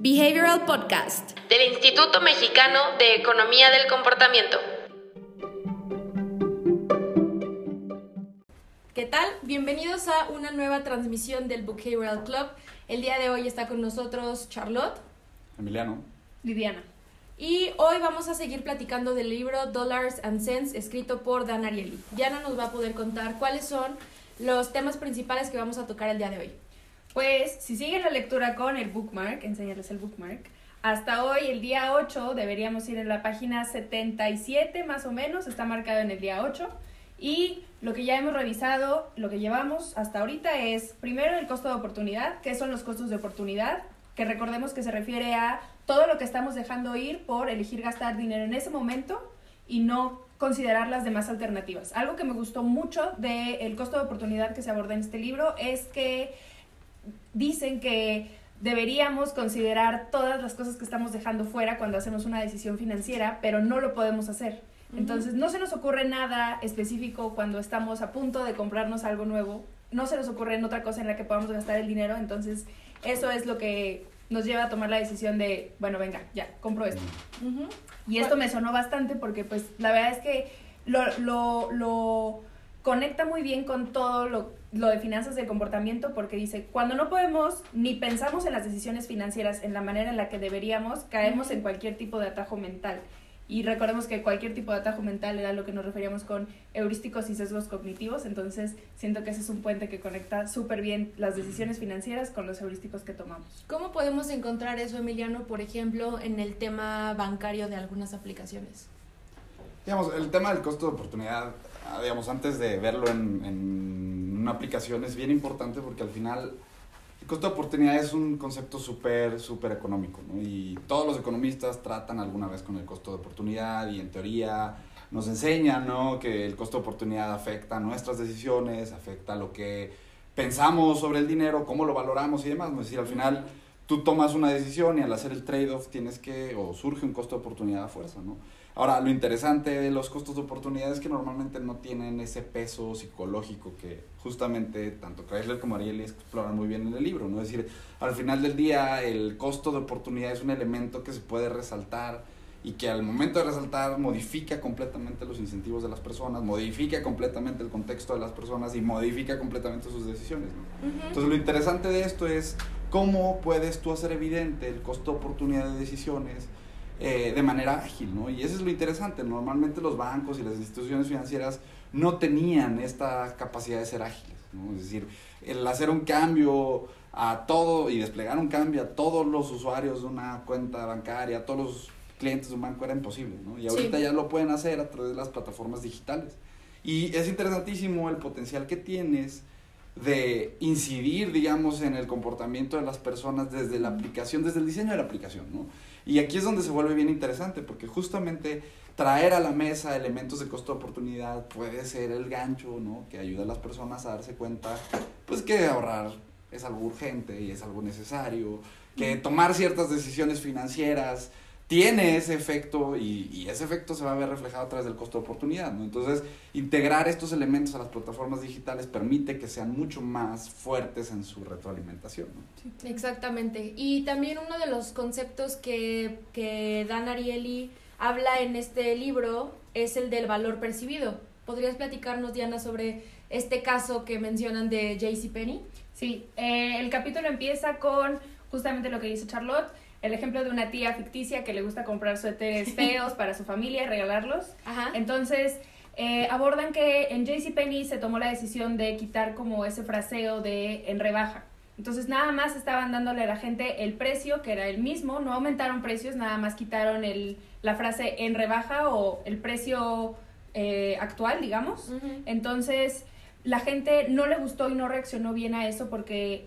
Behavioral Podcast del Instituto Mexicano de Economía del Comportamiento. ¿Qué tal? Bienvenidos a una nueva transmisión del Behavioral Club. El día de hoy está con nosotros Charlotte, Emiliano, Viviana. Y hoy vamos a seguir platicando del libro Dollars and Cents escrito por Dan Ariely. Diana nos va a poder contar cuáles son los temas principales que vamos a tocar el día de hoy. Pues si siguen la lectura con el bookmark, enseñarles el bookmark. Hasta hoy, el día 8, deberíamos ir en la página 77 más o menos, está marcado en el día 8. Y lo que ya hemos revisado, lo que llevamos hasta ahorita es primero el costo de oportunidad, qué son los costos de oportunidad, que recordemos que se refiere a todo lo que estamos dejando ir por elegir gastar dinero en ese momento y no considerar las demás alternativas. Algo que me gustó mucho del costo de oportunidad que se aborda en este libro es que dicen que deberíamos considerar todas las cosas que estamos dejando fuera cuando hacemos una decisión financiera, pero no lo podemos hacer. Entonces, no se nos ocurre nada específico cuando estamos a punto de comprarnos algo nuevo. No se nos ocurre en otra cosa en la que podamos gastar el dinero. Entonces, eso es lo que nos lleva a tomar la decisión de, bueno, venga, ya, compro esto. Y esto me sonó bastante porque, pues, la verdad es que lo, lo, lo conecta muy bien con todo lo, lo de finanzas del comportamiento porque dice, cuando no podemos ni pensamos en las decisiones financieras en la manera en la que deberíamos, caemos en cualquier tipo de atajo mental. Y recordemos que cualquier tipo de atajo mental era lo que nos referíamos con heurísticos y sesgos cognitivos, entonces siento que ese es un puente que conecta súper bien las decisiones financieras con los heurísticos que tomamos. ¿Cómo podemos encontrar eso, Emiliano, por ejemplo, en el tema bancario de algunas aplicaciones? Digamos, el tema del costo de oportunidad, ah, digamos, antes de verlo en, en una aplicación es bien importante porque al final el costo de oportunidad es un concepto súper, súper económico. Y todos los economistas tratan alguna vez con el costo de oportunidad y en teoría nos enseñan, ¿no? Que el costo de oportunidad afecta nuestras decisiones, afecta lo que pensamos sobre el dinero, cómo lo valoramos y demás. Es decir, al final tú tomas una decisión y al hacer el trade-off tienes que, o surge un costo de oportunidad a fuerza, ¿no? Ahora, lo interesante de los costos de oportunidad es que normalmente no tienen ese peso psicológico que justamente tanto Chrysler como Ariely exploran muy bien en el libro, ¿no? Es decir, al final del día el costo de oportunidad es un elemento que se puede resaltar y que al momento de resaltar modifica completamente los incentivos de las personas, modifica completamente el contexto de las personas y modifica completamente sus decisiones, ¿no? Entonces, lo interesante de esto es cómo puedes tú hacer evidente el costo de oportunidad de decisiones eh, de manera ágil, ¿no? Y eso es lo interesante. Normalmente los bancos y las instituciones financieras no tenían esta capacidad de ser ágiles, ¿no? Es decir, el hacer un cambio a todo y desplegar un cambio a todos los usuarios de una cuenta bancaria, a todos los clientes de un banco era imposible, ¿no? Y ahorita Sí. ya lo pueden hacer a través de las plataformas digitales. Y es interesantísimo el potencial que tienes de incidir, digamos, en el comportamiento de las personas desde la aplicación, desde el diseño de la aplicación, ¿no? Y aquí es donde se vuelve bien interesante, porque justamente traer a la mesa elementos de costo de oportunidad puede ser el gancho, ¿no? Que ayuda a las personas a darse cuenta, pues que ahorrar es algo urgente y es algo necesario, que tomar ciertas decisiones financieras tiene ese efecto y, y ese efecto se va a ver reflejado a través del costo de oportunidad, ¿no? Entonces, integrar estos elementos a las plataformas digitales permite que sean mucho más fuertes en su retroalimentación, ¿no? Exactamente. Y también uno de los conceptos que, que Dan Ariely habla en este libro es el del valor percibido. ¿Podrías platicarnos, Diana, sobre este caso que mencionan de JCPenney? Sí, eh, el capítulo empieza con justamente lo que dice Charlotte, el ejemplo de una tía ficticia que le gusta comprar suéteres feos para su familia y regalarlos. Ajá. Entonces, eh, abordan que en JCPenney se tomó la decisión de quitar como ese fraseo de en rebaja. Entonces, nada más estaban dándole a la gente el precio, que era el mismo, no aumentaron precios, nada más quitaron el, la frase en rebaja o el precio eh, actual, digamos. Entonces, la gente no le gustó y no reaccionó bien a eso porque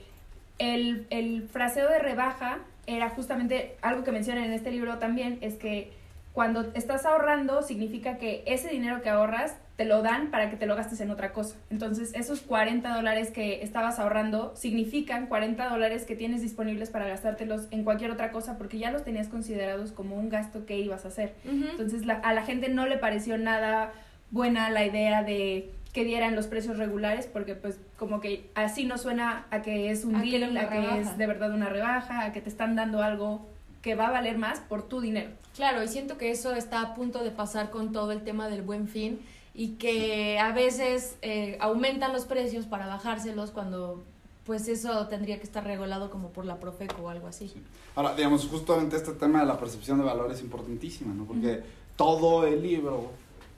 el, el fraseo de rebaja era justamente algo que mencionan en este libro también, es que cuando estás ahorrando significa que ese dinero que ahorras te lo dan para que te lo gastes en otra cosa. Entonces, esos 40 dólares que estabas ahorrando significan 40 dólares que tienes disponibles para gastártelos en cualquier otra cosa porque ya los tenías considerados como un gasto que ibas a hacer. Entonces la- a la gente no le pareció nada buena la idea de que dieran los precios regulares porque pues como que así no suena a que es un A que deal, una a que rebaja. es de verdad una rebaja, a que te están dando algo que va a valer más por tu dinero. Claro, y siento que eso está a punto de pasar con todo el tema del buen fin y que a veces eh, aumentan los precios para bajárselos cuando pues eso tendría que estar regulado como por la Profeco o algo así. Sí. Ahora, digamos, justamente este tema de la percepción de valor es importantísima, ¿no? Porque todo el libro,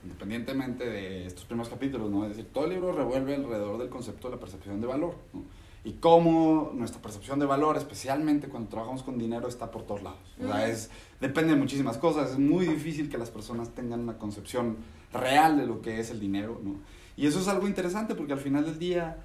independientemente de estos primeros capítulos, ¿no? Es decir, todo el libro revuelve alrededor del concepto de la percepción de valor, ¿no? Y cómo nuestra percepción de valor, especialmente cuando trabajamos con dinero, está por todos lados. O sea, Ujú. es, depende de muchísimas cosas. Es muy difícil que las personas tengan una concepción real de lo que es el dinero, ¿no? Y eso es algo interesante porque al final del día,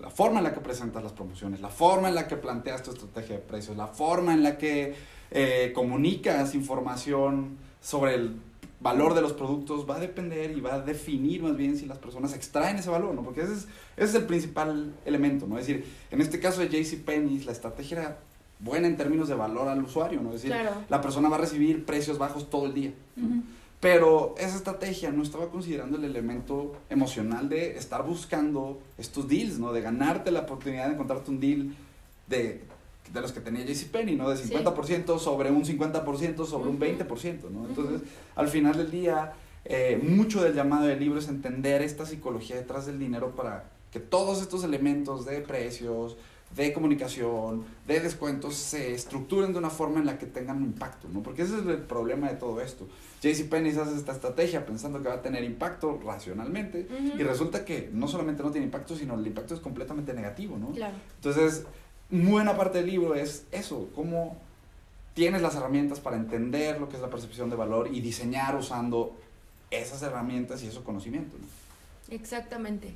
la forma en la que presentas las promociones, la forma en la que planteas tu estrategia de precios, la forma en la que eh, comunicas información sobre el valor de los productos va a depender y va a definir más bien si las personas extraen ese valor, ¿no? Porque ese es, ese es el principal elemento, ¿no? Es decir, en este caso de JCPenney, la estrategia era buena en términos de valor al usuario, ¿no? Es decir, Claro. la persona va a recibir precios bajos todo el día. ¿no? Pero esa estrategia no estaba considerando el elemento emocional de estar buscando estos deals, ¿no? De ganarte la oportunidad de encontrarte un deal de, de los que tenía JCPenney, ¿no? De Sí. 50% sobre un 50% sobre un Ujú. 20%, ¿no? Entonces, al final del día, eh, mucho del llamado del libro es entender esta psicología detrás del dinero para que todos estos elementos de precios, de comunicación, de descuentos se estructuren de una forma en la que tengan impacto, ¿no? Porque ese es el problema de todo esto. JCPenney hace esta estrategia pensando que va a tener impacto racionalmente y resulta que no solamente no tiene impacto, sino el impacto es completamente negativo, ¿no? Claro. Entonces, buena parte del libro es eso, cómo tienes las herramientas para entender lo que es la percepción de valor y diseñar usando esas herramientas y esos conocimientos. ¿no? Exactamente.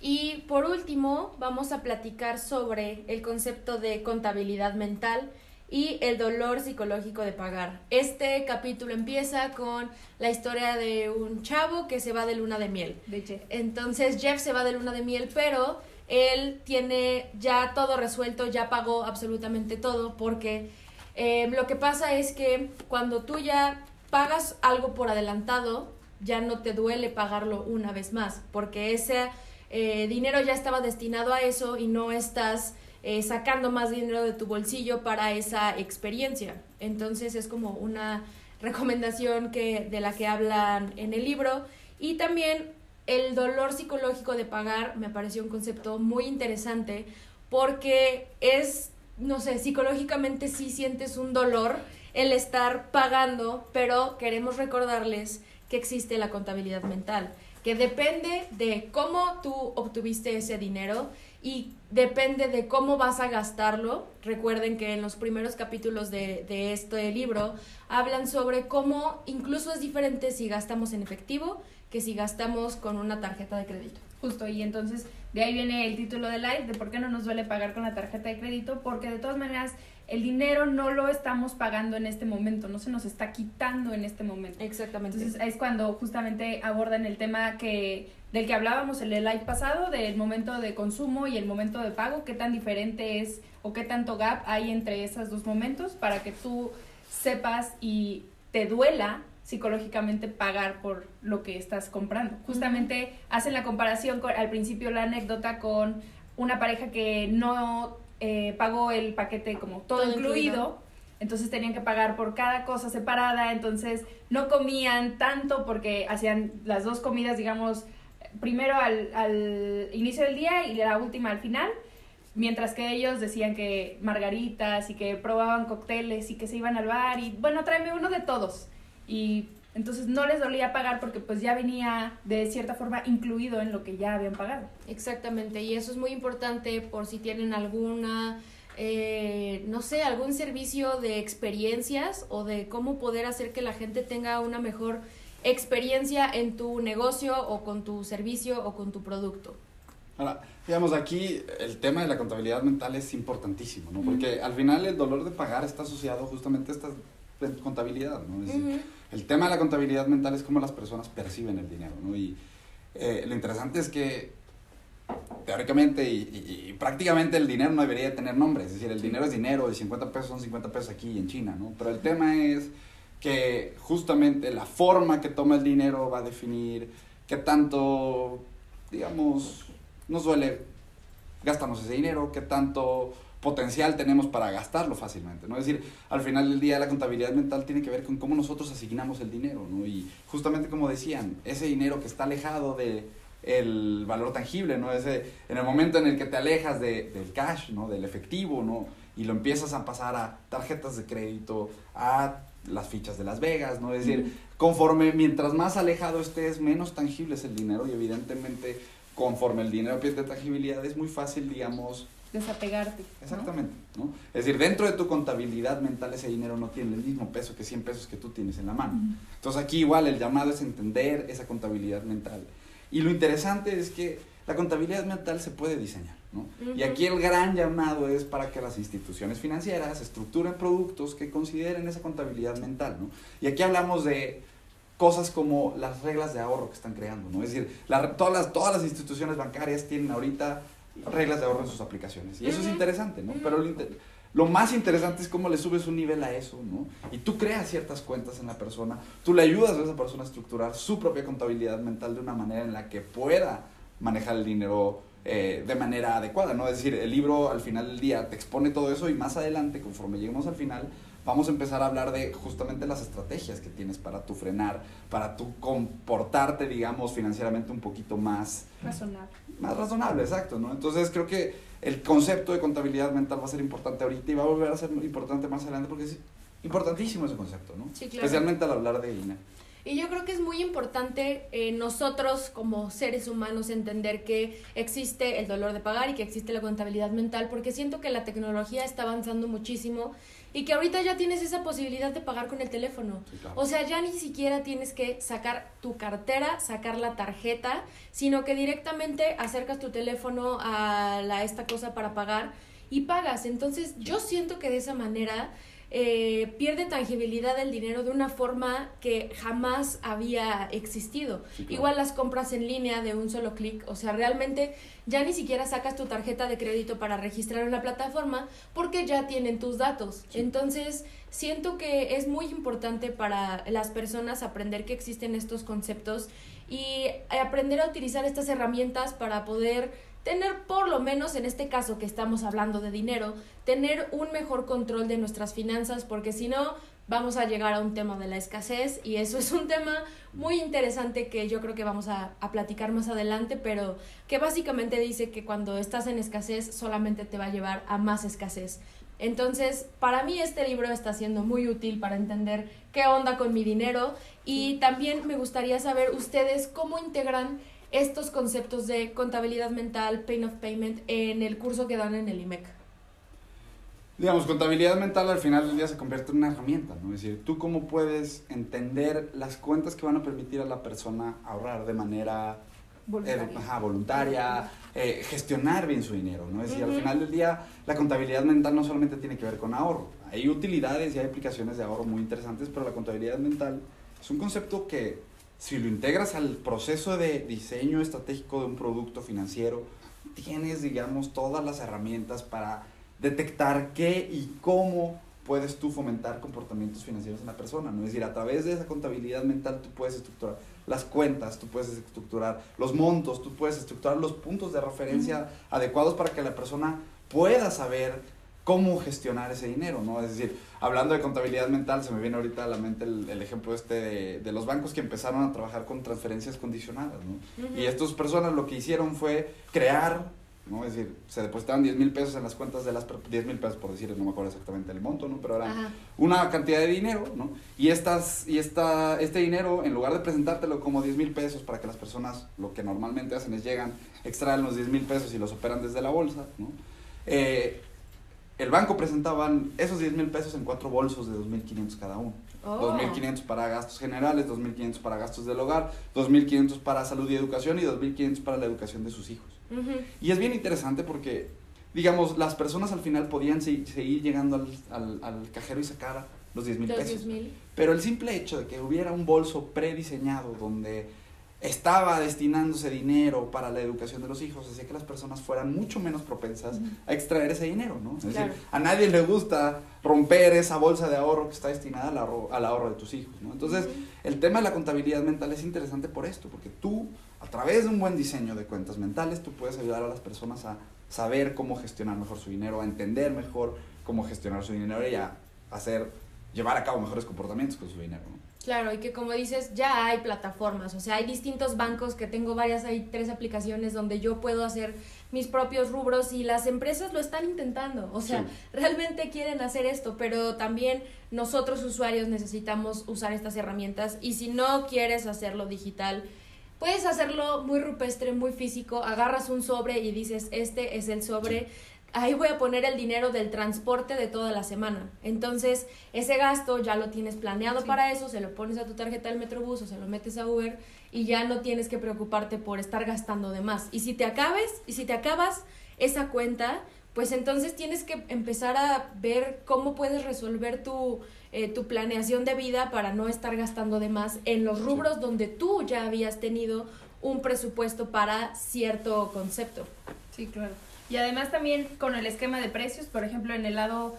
Y por último, vamos a platicar sobre el concepto de contabilidad mental y el dolor psicológico de pagar. Este capítulo empieza con la historia de un chavo que se va de luna de miel. De hecho, Entonces Jeff se va de luna de miel, pero él tiene ya todo resuelto, ya pagó absolutamente todo, porque eh, lo que pasa es que cuando tú ya pagas algo por adelantado, ya no te duele pagarlo una vez más, porque ese eh, dinero ya estaba destinado a eso y no estás eh, sacando más dinero de tu bolsillo para esa experiencia. Entonces es como una recomendación que, de la que hablan en el libro. Y también el dolor psicológico de pagar me pareció un concepto muy interesante porque es, no sé, psicológicamente sí sientes un dolor el estar pagando, pero queremos recordarles que existe la contabilidad mental, que depende de cómo tú obtuviste ese dinero y depende de cómo vas a gastarlo. Recuerden que en los primeros capítulos de, de este libro hablan sobre cómo incluso es diferente si gastamos en efectivo que si gastamos con una tarjeta de crédito. Justo, y entonces de ahí viene el título de live, de por qué no nos duele pagar con la tarjeta de crédito, porque de todas maneras el dinero no lo estamos pagando en este momento, no se nos está quitando en este momento. Exactamente. Entonces es cuando justamente abordan el tema que del que hablábamos en el live pasado, del momento de consumo y el momento de pago, qué tan diferente es o qué tanto gap hay entre esos dos momentos para que tú sepas y te duela psicológicamente pagar por lo que estás comprando. Justamente hacen la comparación con, al principio la anécdota con una pareja que no eh, pagó el paquete como todo, Todo incluido, incluido. entonces tenían que pagar por cada cosa separada, entonces no comían tanto porque hacían las dos comidas, digamos, primero al, al inicio del día y la última al final, mientras que ellos decían que margaritas y que probaban cócteles y que se iban al bar y bueno, tráeme uno de todos. Y entonces no les dolía pagar porque pues ya venía de cierta forma incluido en lo que ya habían pagado. Exactamente, y eso es muy importante por si tienen alguna, eh, no sé, algún servicio de experiencias o de cómo poder hacer que la gente tenga una mejor experiencia en tu negocio o con tu servicio o con tu producto. Ahora, digamos, aquí el tema de la contabilidad mental es importantísimo, ¿no? Porque al final el dolor de pagar está asociado justamente a esta contabilidad, ¿no? Es decir. El tema de la contabilidad mental es cómo las personas perciben el dinero, ¿no? Y eh, lo interesante es que teóricamente y, y- y prácticamente el dinero no debería tener nombre, es decir, el dinero es dinero, y 50 pesos son 50 pesos aquí en China, ¿no? Pero el tema es que justamente la forma que toma el dinero va a definir qué tanto digamos, nos duele gastarnos ese dinero, qué tanto potencial tenemos para gastarlo fácilmente, ¿no? Es decir, al final del día la contabilidad mental tiene que ver con cómo nosotros asignamos el dinero, ¿no? Y justamente como decían, ese dinero que está alejado de el valor tangible, ¿no? Ese, en el momento en el que te alejas de, del cash, ¿no? Del efectivo, ¿no? Y lo empiezas a pasar a tarjetas de crédito, a las fichas de Las Vegas, ¿no? Es decir, conforme, mientras más alejado estés, menos tangible es el dinero y evidentemente conforme el dinero pierde tangibilidad es muy fácil, digamos, Desapegarte. ¿no? Exactamente, ¿no? Es decir, dentro de tu contabilidad mental ese dinero no tiene el mismo peso que 100 pesos que tú tienes en la mano. Ujú. Entonces aquí igual el llamado es entender esa contabilidad mental. Y lo interesante es que la contabilidad mental se puede diseñar, ¿no? Y Ujú. aquí el gran llamado es para que las instituciones financieras estructuren productos que consideren esa contabilidad mental, ¿no? Y aquí hablamos de cosas como las reglas de ahorro que están creando, ¿no? Es decir, la- todas, las, todas las instituciones bancarias tienen ahorita reglas de ahorro en sus aplicaciones. Y eso es interesante, ¿no? Pero lo, inter- lo más interesante es cómo le subes un nivel a eso, ¿no? Y tú creas ciertas cuentas en la persona, tú le ayudas a esa persona a estructurar su propia contabilidad mental de una manera en la que pueda manejar el dinero eh, de manera adecuada, ¿no? Es decir, el libro al final del día te expone todo eso y más adelante, conforme lleguemos al final, vamos a empezar a hablar de justamente las estrategias que tienes para tu frenar, para tu comportarte, digamos, financieramente un poquito más Razonable. más razonable, exacto, ¿no? Entonces creo que el concepto de contabilidad mental va a ser importante ahorita y va a volver a ser importante más adelante porque es importantísimo ese concepto, ¿no? Sí, claro. Especialmente al hablar de INA. Y yo creo que es muy importante eh, nosotros como seres humanos entender que existe el dolor de pagar y que existe la contabilidad mental, porque siento que la tecnología está avanzando muchísimo y que ahorita ya tienes esa posibilidad de pagar con el teléfono. Sí, claro. O sea, ya ni siquiera tienes que sacar tu cartera, sacar la tarjeta, sino que directamente acercas tu teléfono a la, esta cosa para pagar y pagas. Entonces, yo siento que de esa manera eh, pierde tangibilidad el dinero de una forma que jamás había existido. Sí, claro. Igual las compras en línea de un solo clic, o sea, realmente ya ni siquiera sacas tu tarjeta de crédito para registrar en la plataforma porque ya tienen tus datos. Sí. Entonces, siento que es muy importante para las personas aprender que existen estos conceptos y aprender a utilizar estas herramientas para poder tener por lo menos en este caso que estamos hablando de dinero, tener un mejor control de nuestras finanzas porque si no vamos a llegar a un tema de la escasez y eso es un tema muy interesante que yo creo que vamos a, a platicar más adelante, pero que básicamente dice que cuando estás en escasez solamente te va a llevar a más escasez. Entonces, para mí este libro está siendo muy útil para entender qué onda con mi dinero y también me gustaría saber ustedes cómo integran estos conceptos de contabilidad mental, pain of payment en el curso que dan en el IMEC. Digamos, contabilidad mental al final del día se convierte en una herramienta, ¿no? Es decir, tú cómo puedes entender las cuentas que van a permitir a la persona ahorrar de manera Voluntaria. eh, ajá, voluntaria, eh, gestionar bien su dinero, ¿no? Es decir, al Ujú. final del día la contabilidad mental no solamente tiene que ver con ahorro, hay utilidades y hay aplicaciones de ahorro muy interesantes, pero la contabilidad mental es un concepto que si lo integras al proceso de diseño estratégico de un producto financiero, tienes, digamos, todas las herramientas para detectar qué y cómo puedes tú fomentar comportamientos financieros en la persona, ¿no? Es decir, a través de esa contabilidad mental tú puedes estructurar las cuentas, tú puedes estructurar los montos, tú puedes estructurar los puntos de referencia adecuados para que la persona pueda saber cómo gestionar ese dinero, ¿no? Es decir, hablando de contabilidad mental, se me viene ahorita a la mente el, el ejemplo este de, de los bancos que empezaron a trabajar con transferencias condicionadas, ¿no? Ujú. Y estas personas lo que hicieron fue crear, ¿no? Es decir, se depositaban 10 mil pesos en las cuentas de las... per- 10 mil pesos por decir, no me acuerdo exactamente el monto, ¿no? Pero Ajá. una cantidad de dinero, ¿no? Y, estas, y esta, este dinero, en lugar de presentártelo como 10 mil pesos para que las personas lo que normalmente hacen es llegan, extraen los 10 mil pesos y los operan desde la bolsa, ¿no? Eh, el banco presentaban esos 10 mil pesos en cuatro bolsos de 2.500 cada uno. Oh. 2.500 para gastos generales, 2.500 para gastos del hogar, 2.500 para salud y educación y 2.500 para la educación de sus hijos. Y es bien interesante porque, digamos, las personas al final podían se- seguir llegando al, al- al cajero y sacar los 10 mil pesos. 10,000. Pero el simple hecho de que hubiera un bolso prediseñado donde estaba destinándose dinero para la educación de los hijos, hacía que las personas fueran mucho menos propensas a extraer ese dinero, ¿no? Es Claro. decir, a nadie le gusta romper esa bolsa de ahorro que está destinada al ahorro, al ahorro de tus hijos, ¿no? Entonces, el tema de la contabilidad mental es interesante por esto, porque tú, a través de un buen diseño de cuentas mentales, tú puedes ayudar a las personas a saber cómo gestionar mejor su dinero, a entender mejor cómo gestionar su dinero y a hacer, llevar a cabo mejores comportamientos con su dinero, ¿no? Claro, y que como dices, ya hay plataformas, o sea, hay distintos bancos que tengo varias, hay tres aplicaciones donde yo puedo hacer mis propios rubros y las empresas lo están intentando, o sea, Sí. realmente quieren hacer esto, pero también nosotros usuarios necesitamos usar estas herramientas y si no quieres hacerlo digital, puedes hacerlo muy rupestre, muy físico, agarras un sobre y dices, este es el sobre. Ahí voy a poner el dinero del transporte de toda la semana. Entonces, ese gasto ya lo tienes planeado Sí. para eso, se lo pones a tu tarjeta del Metrobús o se lo metes a Uber y ya no tienes que preocuparte por estar gastando de más. Y si te acabes, y si te acabas esa cuenta, pues entonces tienes que empezar a ver cómo puedes resolver tu, eh, tu planeación de vida para no estar gastando de más en los rubros donde tú ya habías tenido un presupuesto para cierto concepto. Sí, claro. Y además también con el esquema de precios, por ejemplo, en el lado,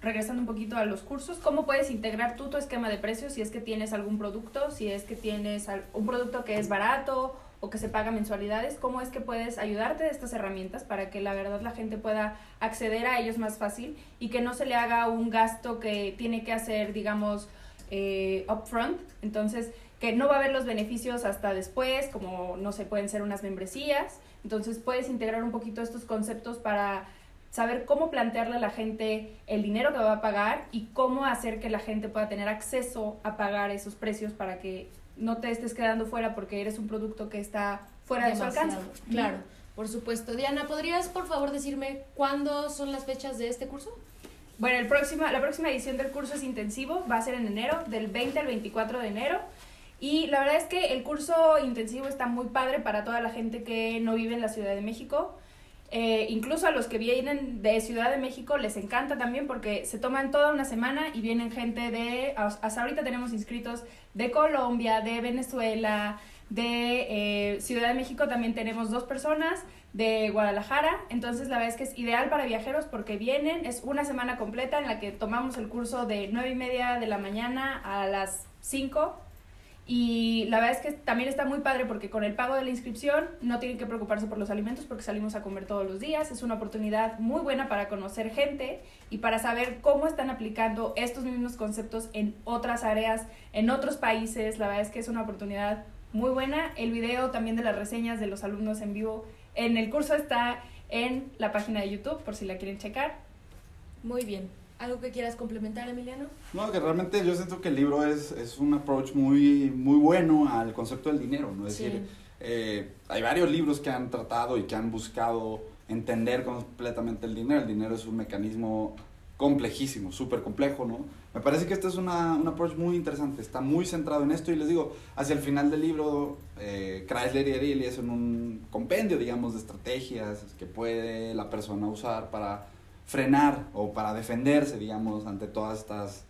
regresando un poquito a los cursos, ¿cómo puedes integrar tú tu esquema de precios si es que tienes algún producto, si es que tienes un producto que es barato o que se paga mensualidades? ¿Cómo es que puedes ayudarte de estas herramientas para que la verdad la gente pueda acceder a ellos más fácil y que no se le haga un gasto que tiene que hacer, digamos, eh, upfront? Entonces, que no va a haber los beneficios hasta después, como no sé, pueden ser unas membresías. Entonces puedes integrar un poquito estos conceptos para saber cómo plantearle a la gente el dinero que va a pagar y cómo hacer que la gente pueda tener acceso a pagar esos precios para que no te estés quedando fuera porque eres un producto que está fuera de su Demasiado, alcance. Claro, por supuesto. Diana, ¿podrías por favor decirme cuándo son las fechas de este curso? Bueno, el próximo, la próxima edición del curso es intensivo, va a ser en enero, del 20 al 24 de enero. Y la verdad es que el curso intensivo está muy padre para toda la gente que no vive en la Ciudad de México. Eh, incluso a los que vienen de Ciudad de México les encanta también porque se toman toda una semana y vienen gente de, hasta ahorita tenemos inscritos de Colombia, de Venezuela, de eh, Ciudad de México también tenemos dos personas, de Guadalajara, entonces la verdad es que es ideal para viajeros porque vienen, es una semana completa en la que tomamos el curso de nueve y media de la mañana a las 5 y la verdad es que también está muy padre porque con el pago de la inscripción no tienen que preocuparse por los alimentos porque salimos a comer todos los días. Es una oportunidad muy buena para conocer gente y para saber cómo están aplicando estos mismos conceptos en otras áreas, en otros países. La verdad es que es una oportunidad muy buena. El video también de las reseñas de los alumnos en vivo en el curso está en la página de YouTube por si la quieren checar. Muy bien. ¿Algo que quieras complementar, Emiliano? No, que realmente yo siento que el libro es, es un approach muy, muy bueno al concepto del dinero, ¿no? Es Sí. decir, eh, hay varios libros que han tratado y que han buscado entender completamente el dinero. El dinero es un mecanismo complejísimo, súper complejo, ¿no? Me parece que este es una, un approach muy interesante, está muy centrado en esto y les digo, hacia el final del libro, eh, Chrysler y Ariely es un compendio, digamos, de estrategias que puede la persona usar para frenar o para defenderse, digamos, ante todas estas,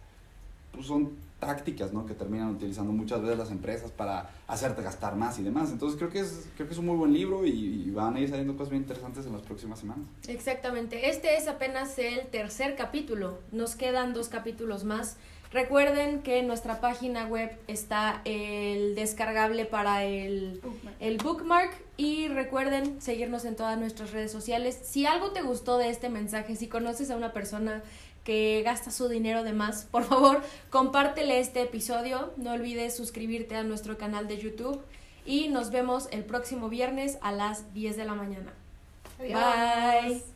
pues son tácticas, ¿no? Que terminan utilizando muchas veces las empresas para hacerte gastar más y demás. Entonces creo que es, creo que es un muy buen libro y, y van a ir saliendo cosas bien interesantes en las próximas semanas. Exactamente. Este es apenas el tercer capítulo. Nos quedan dos capítulos más. Recuerden que en nuestra página web está el descargable para el, el bookmark y recuerden seguirnos en todas nuestras redes sociales. Si algo te gustó de este mensaje, si conoces a una persona que gasta su dinero de más, por favor, compártele este episodio. No olvides suscribirte a nuestro canal de YouTube y nos vemos el próximo viernes a las 10 de la mañana. Bye.